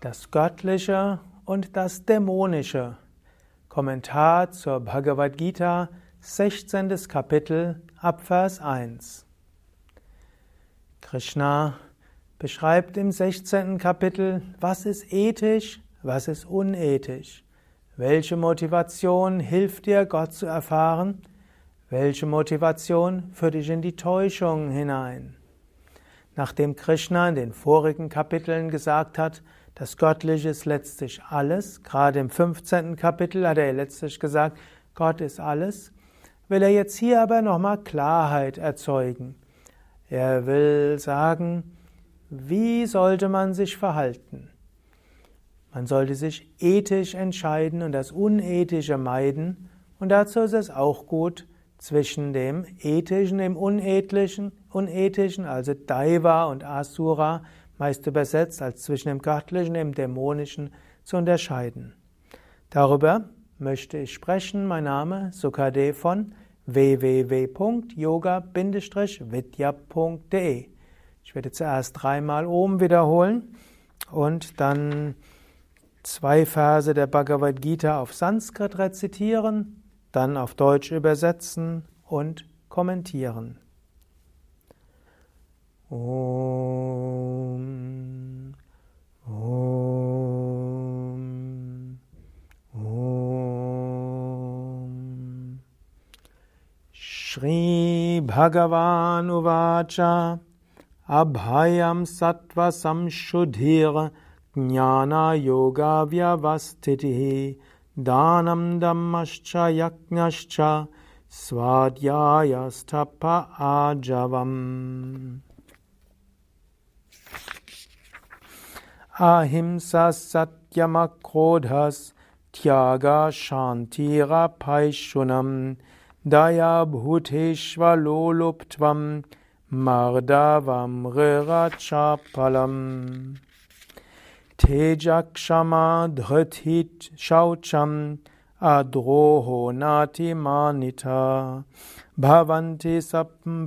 Das Göttliche und das Dämonische. Kommentar zur Bhagavad Gita, 16. Kapitel, Abvers 1. Krishna beschreibt im 16. Kapitel, was ist ethisch, was ist unethisch. Welche Motivation hilft dir, Gott zu erfahren? Welche Motivation führt dich in die Täuschung hinein? Nachdem Krishna in den vorigen Kapiteln gesagt hat, das Göttliche ist letztlich alles, gerade im 15. Kapitel hat er letztlich gesagt, Gott ist alles, will er jetzt hier aber nochmal Klarheit erzeugen. Er will sagen, wie sollte man sich verhalten? Man sollte sich ethisch entscheiden und das Unethische meiden, und dazu ist es auch gut, zwischen dem Ethischen, dem Unethischen, Unethischen, also Daiva und Asura, meist übersetzt als zwischen dem Göttlichen und dem Dämonischen, zu unterscheiden. Darüber möchte ich sprechen. Mein Name Sukade von www.yoga-vidya.de. Ich werde zuerst dreimal oben wiederholen und dann zwei Verse der Bhagavad Gita auf Sanskrit rezitieren dann auf Deutsch übersetzen und kommentieren. Om, Shri Bhagavan Uvacha Abhayam Sattva Samshuddhir Jnana Yoga Vyavastitihi Dhanam Dhammascha Yajnascha Svadhyayastapa Ajavam. Ahimsa Satyamakrodhas Tyaga Shantira Paishunam Daya Bhuteshvaloluptvam Mardavam Rirachapalam Tejakshama dhritit shaucham adroho nati manita bhavanti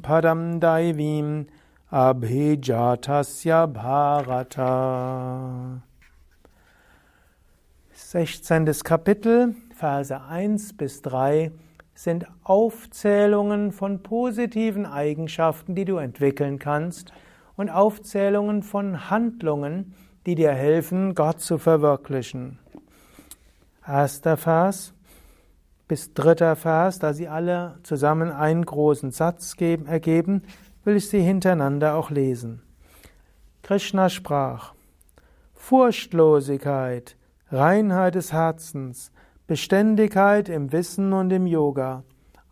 padam daivim abhijatasya bharata. 16. Kapitel, Verse 1 bis 3 sind Aufzählungen von positiven Eigenschaften, die du entwickeln kannst und Aufzählungen von Handlungen, die dir helfen, Gott zu verwirklichen. Erster Vers bis dritter Vers, da sie alle zusammen einen großen Satz geben, ergeben, will ich sie hintereinander auch lesen. Krishna sprach, Furchtlosigkeit, Reinheit des Herzens, Beständigkeit im Wissen und im Yoga,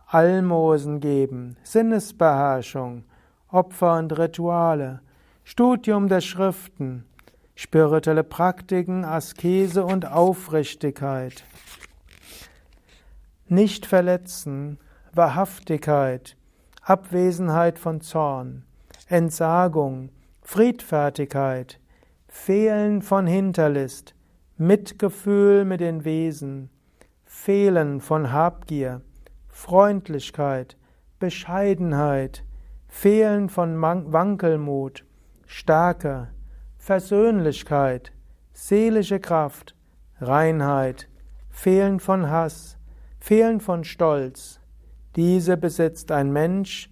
Almosen geben, Sinnesbeherrschung, Opfer und Rituale, Studium der Schriften, spirituelle Praktiken, Askese und Aufrichtigkeit. Nicht verletzen, Wahrhaftigkeit, Abwesenheit von Zorn, Entsagung, Friedfertigkeit, Fehlen von Hinterlist, Mitgefühl mit den Wesen, Fehlen von Habgier, Freundlichkeit, Bescheidenheit, Fehlen von Wankelmut, Stärke, Versöhnlichkeit, seelische Kraft, Reinheit, Fehlen von Hass, Fehlen von Stolz. Diese besitzt ein Mensch,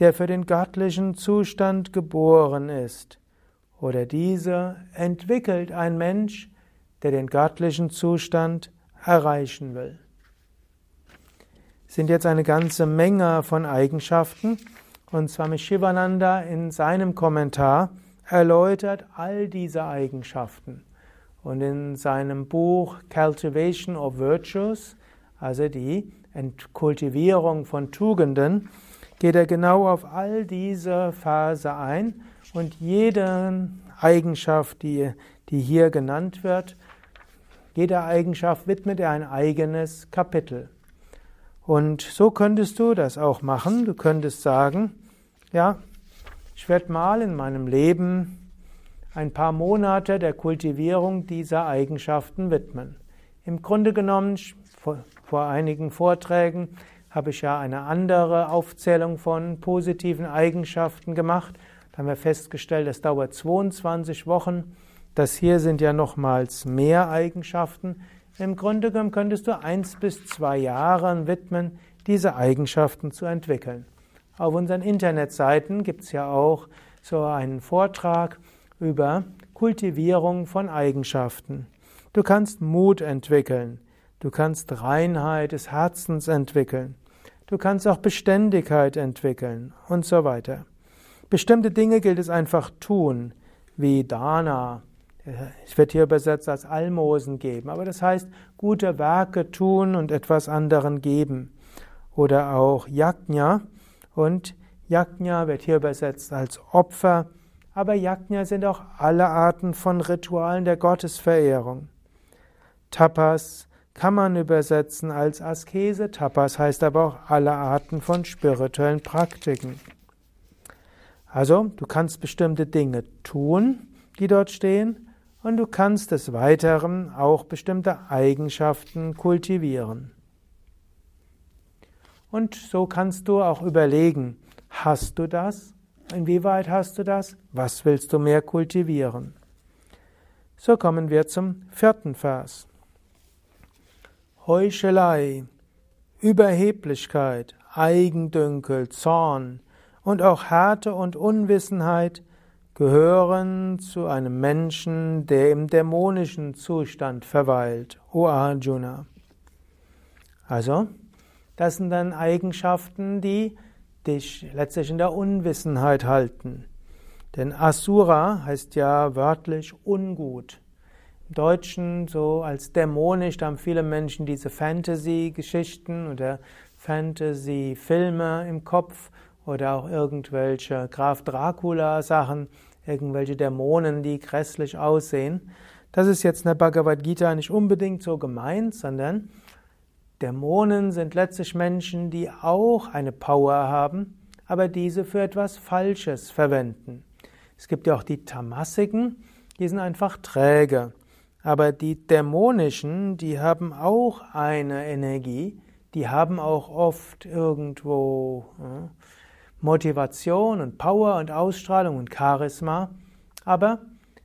der für den göttlichen Zustand geboren ist. Oder diese entwickelt ein Mensch, der den göttlichen Zustand erreichen will. Es sind jetzt eine ganze Menge von Eigenschaften, und Swami Shivananda in seinem Kommentar erläutert all diese Eigenschaften. Und in seinem Buch Cultivation of Virtues, also die Kultivierung von Tugenden, geht er genau auf all diese Phase ein und jede Eigenschaft, die, die hier genannt wird, jeder Eigenschaft widmet er ein eigenes Kapitel. Und so könntest du das auch machen. Du könntest sagen, ja, ich werde mal in meinem Leben ein paar Monate der Kultivierung dieser Eigenschaften widmen. Im Grunde genommen, vor, einigen Vorträgen habe ich ja eine andere Aufzählung von positiven Eigenschaften gemacht. Da haben wir festgestellt, es dauert 22 Wochen, Das hier sind ja nochmals mehr Eigenschaften. Im Grunde genommen könntest du eins bis zwei Jahre widmen, diese Eigenschaften zu entwickeln. Auf unseren Internetseiten gibt es ja auch so einen Vortrag über Kultivierung von Eigenschaften. Du kannst Mut entwickeln, du kannst Reinheit des Herzens entwickeln, du kannst auch Beständigkeit entwickeln und so weiter. Bestimmte Dinge gilt es einfach tun, wie Dana. Es wird hier übersetzt als Almosen geben, aber das heißt gute Werke tun und etwas anderen geben. Oder auch Yajna und Yajna wird hier übersetzt als Opfer aber Yajna sind auch alle Arten von Ritualen der Gottesverehrung. Tapas kann man übersetzen als Askese, Tapas heißt aber auch alle Arten von spirituellen Praktiken. Also, du kannst bestimmte Dinge tun, die dort stehen, und du kannst des Weiteren auch bestimmte Eigenschaften kultivieren. Und so kannst du auch überlegen, hast du das? Inwieweit hast du das? Was willst du mehr kultivieren? So kommen wir zum vierten Vers. Heuchelei, Überheblichkeit, Eigendünkel, Zorn und auch Härte und Unwissenheit gehören zu einem Menschen, der im dämonischen Zustand verweilt, O Arjuna. Also, das sind dann Eigenschaften, die dich letztlich in der Unwissenheit halten. Denn Asura heißt ja wörtlich ungut. Im Deutschen so als dämonisch, da haben viele Menschen diese Fantasy-Geschichten oder Fantasy-Filme im Kopf oder auch irgendwelche Graf Dracula-Sachen, irgendwelche Dämonen, die grässlich aussehen. Das ist jetzt in der Bhagavad Gita nicht unbedingt so gemeint, sondern Dämonen sind letztlich Menschen, die auch eine Power haben, aber diese für etwas Falsches verwenden. Es gibt ja auch die Tamassiken, die sind einfach träge. Aber die dämonischen, die haben auch eine Energie, die haben auch oft irgendwo ja, Motivation und Power und Ausstrahlung und Charisma, aber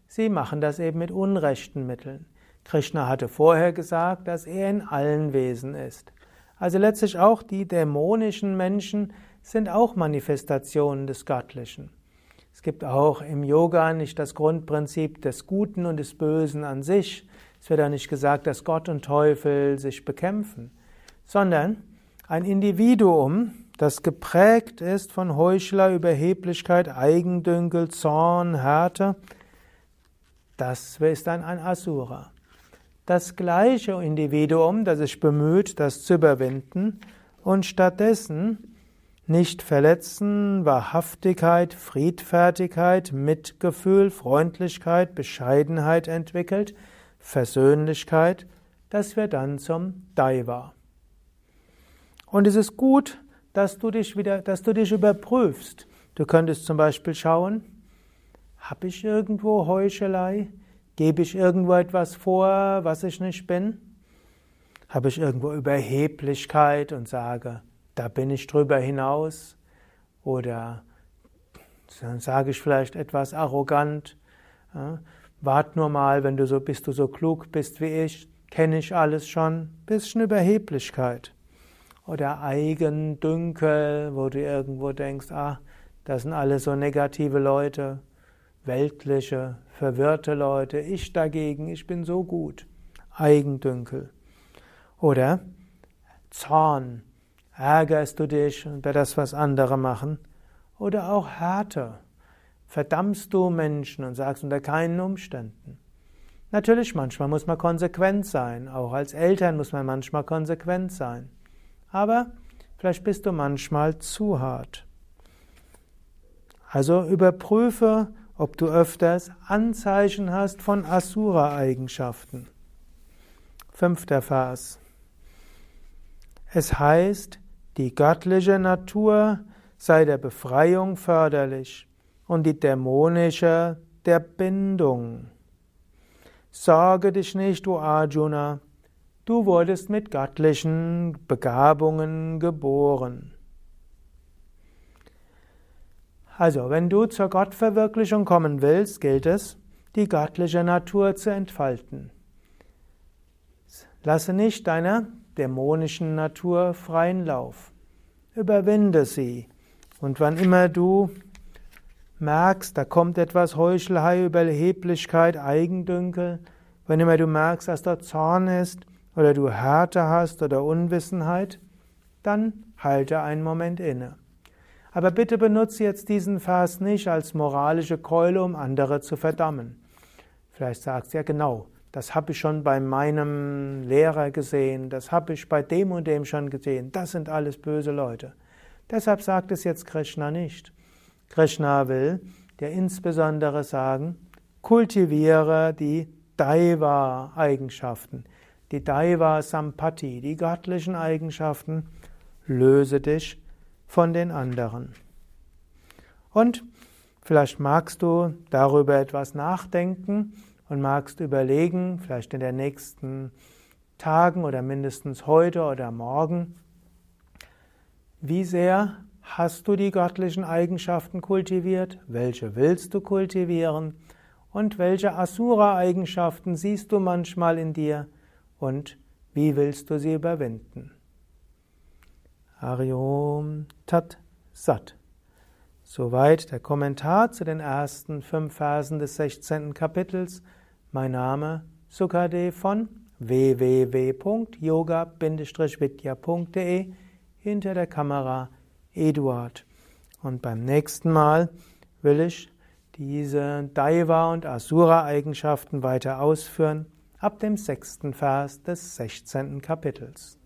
sie machen das eben mit unrechten Mitteln. Krishna hatte vorher gesagt, dass er in allen Wesen ist. Also letztlich auch die dämonischen Menschen sind auch Manifestationen des Göttlichen. Es gibt auch im Yoga nicht das Grundprinzip des Guten und des Bösen an sich. Es wird auch nicht gesagt, dass Gott und Teufel sich bekämpfen, sondern ein Individuum, das geprägt ist von Heuchler, Überheblichkeit, Eigendünkel, Zorn, Härte, das ist dann ein Asura das gleiche Individuum, das sich bemüht, das zu überwinden und stattdessen nicht verletzen, Wahrhaftigkeit, Friedfertigkeit, Mitgefühl, Freundlichkeit, Bescheidenheit entwickelt, Versöhnlichkeit, das wird dann zum Daiva. Und es ist gut, dass du dich wieder, dass du dich überprüfst. Du könntest zum Beispiel schauen, habe ich irgendwo Heuchelei? Gebe ich irgendwo etwas vor, was ich nicht bin? Habe ich irgendwo Überheblichkeit und sage, da bin ich drüber hinaus? Oder sage ich vielleicht etwas arrogant, ja, wart nur mal, wenn du so bist, du so klug bist wie ich, kenne ich alles schon, bisschen Überheblichkeit. Oder Eigendünkel, wo du irgendwo denkst, ah, das sind alle so negative Leute weltliche, verwirrte Leute, ich dagegen, ich bin so gut. Eigendünkel. Oder Zorn, ärgerst du dich über das, was andere machen. Oder auch Härte, verdammst du Menschen und sagst unter keinen Umständen. Natürlich, manchmal muss man konsequent sein, auch als Eltern muss man manchmal konsequent sein. Aber vielleicht bist du manchmal zu hart. Also überprüfe, ob du öfters Anzeichen hast von Asura-Eigenschaften. Fünfter Vers. Es heißt, die göttliche Natur sei der Befreiung förderlich und die dämonische der Bindung. Sorge dich nicht, du Arjuna, du wurdest mit göttlichen Begabungen geboren. Also, wenn du zur Gottverwirklichung kommen willst, gilt es, die göttliche Natur zu entfalten. Lasse nicht deiner dämonischen Natur freien Lauf. Überwinde sie. Und wann immer du merkst, da kommt etwas Heuchelei, Überheblichkeit, Eigendünkel, wenn immer du merkst, dass dort Zorn ist oder du Härte hast oder Unwissenheit, dann halte einen Moment inne. Aber bitte benutze jetzt diesen Vers nicht als moralische Keule, um andere zu verdammen. Vielleicht sagst du ja genau, das habe ich schon bei meinem Lehrer gesehen, das habe ich bei dem und dem schon gesehen, das sind alles böse Leute. Deshalb sagt es jetzt Krishna nicht. Krishna will dir insbesondere sagen, kultiviere die Daiva-Eigenschaften, die Daiva-Sampati, die göttlichen Eigenschaften, löse dich von den anderen. Und vielleicht magst du darüber etwas nachdenken und magst überlegen, vielleicht in den nächsten Tagen oder mindestens heute oder morgen, wie sehr hast du die göttlichen Eigenschaften kultiviert, welche willst du kultivieren und welche Asura-Eigenschaften siehst du manchmal in dir und wie willst du sie überwinden? Ariom Tat Sat. Soweit der Kommentar zu den ersten fünf Versen des 16. Kapitels. Mein Name Sukadev von www.yoga-vidya.de hinter der Kamera Eduard. Und beim nächsten Mal will ich diese Daiva und Asura Eigenschaften weiter ausführen ab dem sechsten Vers des 16. Kapitels.